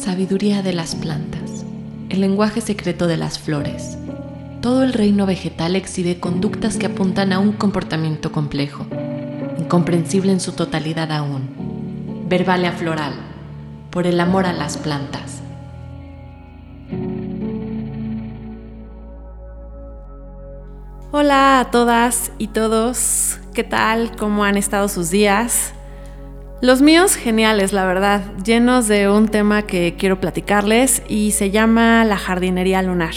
Sabiduría de las plantas. El lenguaje secreto de las flores. Todo el reino vegetal exhibe conductas que apuntan a un comportamiento complejo, incomprensible en su totalidad aún. Verbalia floral. Por el amor a las plantas. Hola a todas y todos, ¿qué tal? ¿Cómo han estado sus días? Los míos geniales, la verdad, llenos de un tema que quiero platicarles y se llama la jardinería lunar.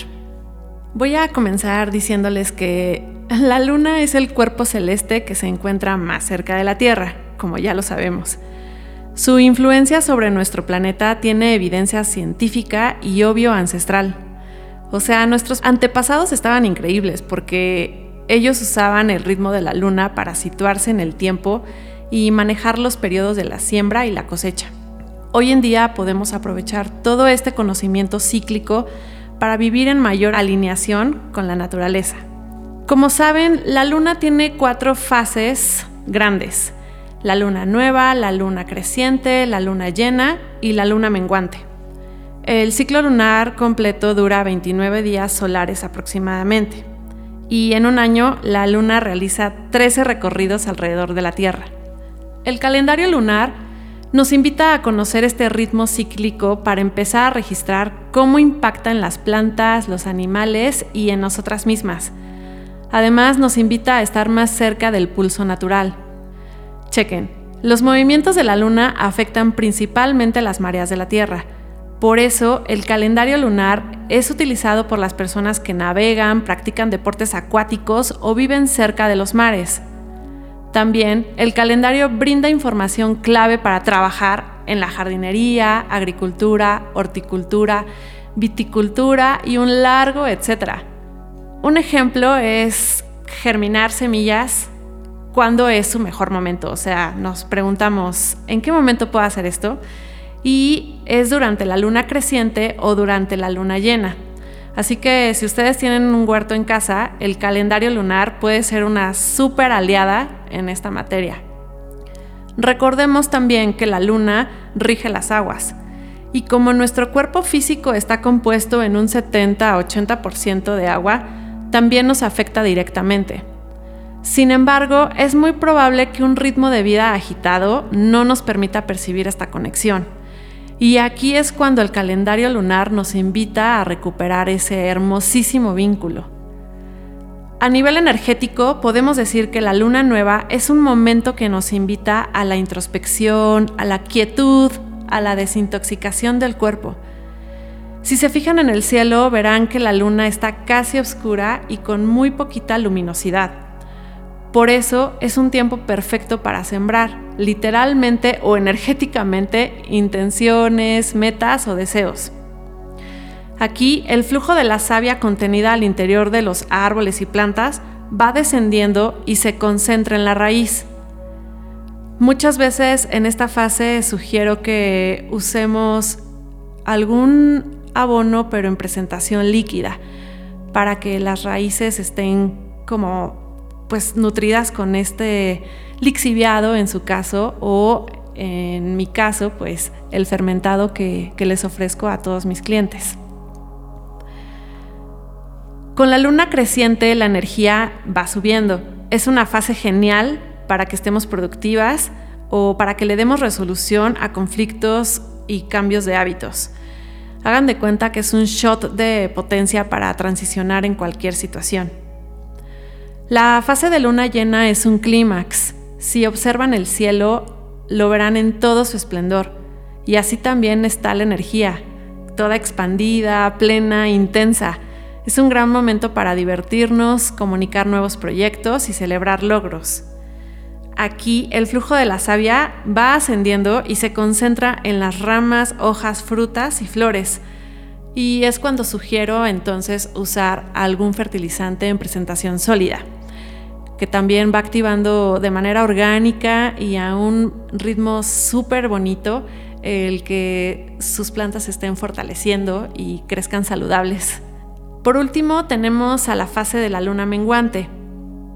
Voy a comenzar diciéndoles que la luna es el cuerpo celeste que se encuentra más cerca de la Tierra, como ya lo sabemos. Su influencia sobre nuestro planeta tiene evidencia científica y obvio ancestral. O sea, nuestros antepasados estaban increíbles porque ellos usaban el ritmo de la luna para situarse en el tiempo y manejar los periodos de la siembra y la cosecha. Hoy en día podemos aprovechar todo este conocimiento cíclico para vivir en mayor alineación con la naturaleza. Como saben, la luna tiene cuatro fases grandes. La luna nueva, la luna creciente, la luna llena y la luna menguante. El ciclo lunar completo dura 29 días solares aproximadamente. Y en un año la luna realiza 13 recorridos alrededor de la Tierra. El calendario lunar nos invita a conocer este ritmo cíclico para empezar a registrar cómo impacta en las plantas, los animales y en nosotras mismas. Además nos invita a estar más cerca del pulso natural. Chequen, los movimientos de la luna afectan principalmente las mareas de la Tierra. Por eso, el calendario lunar es utilizado por las personas que navegan, practican deportes acuáticos o viven cerca de los mares. También el calendario brinda información clave para trabajar en la jardinería, agricultura, horticultura, viticultura y un largo etcétera. Un ejemplo es germinar semillas cuando es su mejor momento. O sea, nos preguntamos, ¿en qué momento puedo hacer esto? Y es durante la luna creciente o durante la luna llena. Así que si ustedes tienen un huerto en casa, el calendario lunar puede ser una súper aliada en esta materia. Recordemos también que la luna rige las aguas. Y como nuestro cuerpo físico está compuesto en un 70-80% de agua, también nos afecta directamente. Sin embargo, es muy probable que un ritmo de vida agitado no nos permita percibir esta conexión. Y aquí es cuando el calendario lunar nos invita a recuperar ese hermosísimo vínculo. A nivel energético, podemos decir que la luna nueva es un momento que nos invita a la introspección, a la quietud, a la desintoxicación del cuerpo. Si se fijan en el cielo, verán que la luna está casi oscura y con muy poquita luminosidad. Por eso es un tiempo perfecto para sembrar, literalmente o energéticamente, intenciones, metas o deseos. Aquí el flujo de la savia contenida al interior de los árboles y plantas va descendiendo y se concentra en la raíz. Muchas veces en esta fase sugiero que usemos algún abono pero en presentación líquida para que las raíces estén como pues nutridas con este lixiviado en su caso o en mi caso pues el fermentado que, que les ofrezco a todos mis clientes. Con la luna creciente la energía va subiendo. Es una fase genial para que estemos productivas o para que le demos resolución a conflictos y cambios de hábitos. Hagan de cuenta que es un shot de potencia para transicionar en cualquier situación. La fase de luna llena es un clímax. Si observan el cielo, lo verán en todo su esplendor. Y así también está la energía, toda expandida, plena, intensa. Es un gran momento para divertirnos, comunicar nuevos proyectos y celebrar logros. Aquí el flujo de la savia va ascendiendo y se concentra en las ramas, hojas, frutas y flores. Y es cuando sugiero entonces usar algún fertilizante en presentación sólida que también va activando de manera orgánica y a un ritmo súper bonito el que sus plantas estén fortaleciendo y crezcan saludables. Por último, tenemos a la fase de la luna menguante.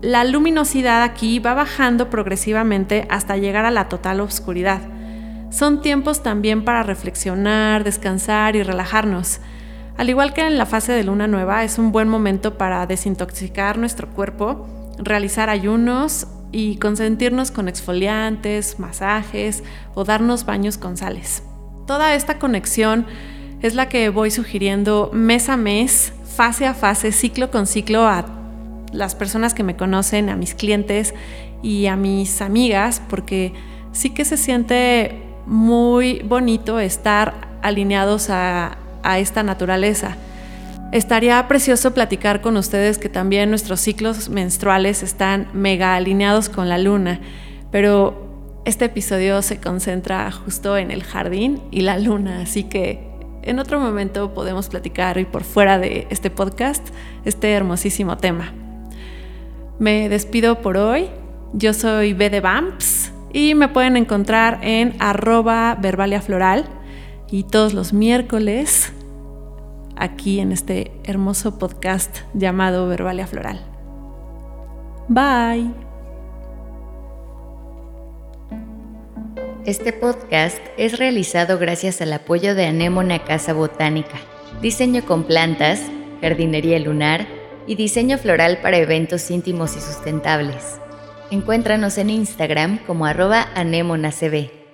La luminosidad aquí va bajando progresivamente hasta llegar a la total oscuridad. Son tiempos también para reflexionar, descansar y relajarnos. Al igual que en la fase de luna nueva, es un buen momento para desintoxicar nuestro cuerpo, realizar ayunos y consentirnos con exfoliantes, masajes o darnos baños con sales. Toda esta conexión es la que voy sugiriendo mes a mes, fase a fase, ciclo con ciclo a las personas que me conocen, a mis clientes y a mis amigas, porque sí que se siente muy bonito estar alineados a, esta naturaleza. Estaría precioso platicar con ustedes que también nuestros ciclos menstruales están mega alineados con la luna, pero este episodio se concentra justo en el jardín y la luna, así que en otro momento podemos platicar y por fuera de este podcast este hermosísimo tema. Me despido por hoy. Yo soy B de Bamps y me pueden encontrar en arroba verbalia floral y todos los miércoles aquí en este hermoso podcast llamado Verbalia Floral. Bye. Este podcast es realizado gracias al apoyo de Anémona Casa Botánica, diseño con plantas, jardinería lunar y diseño floral para eventos íntimos y sustentables. Encuéntranos en Instagram como arroba anémonacb.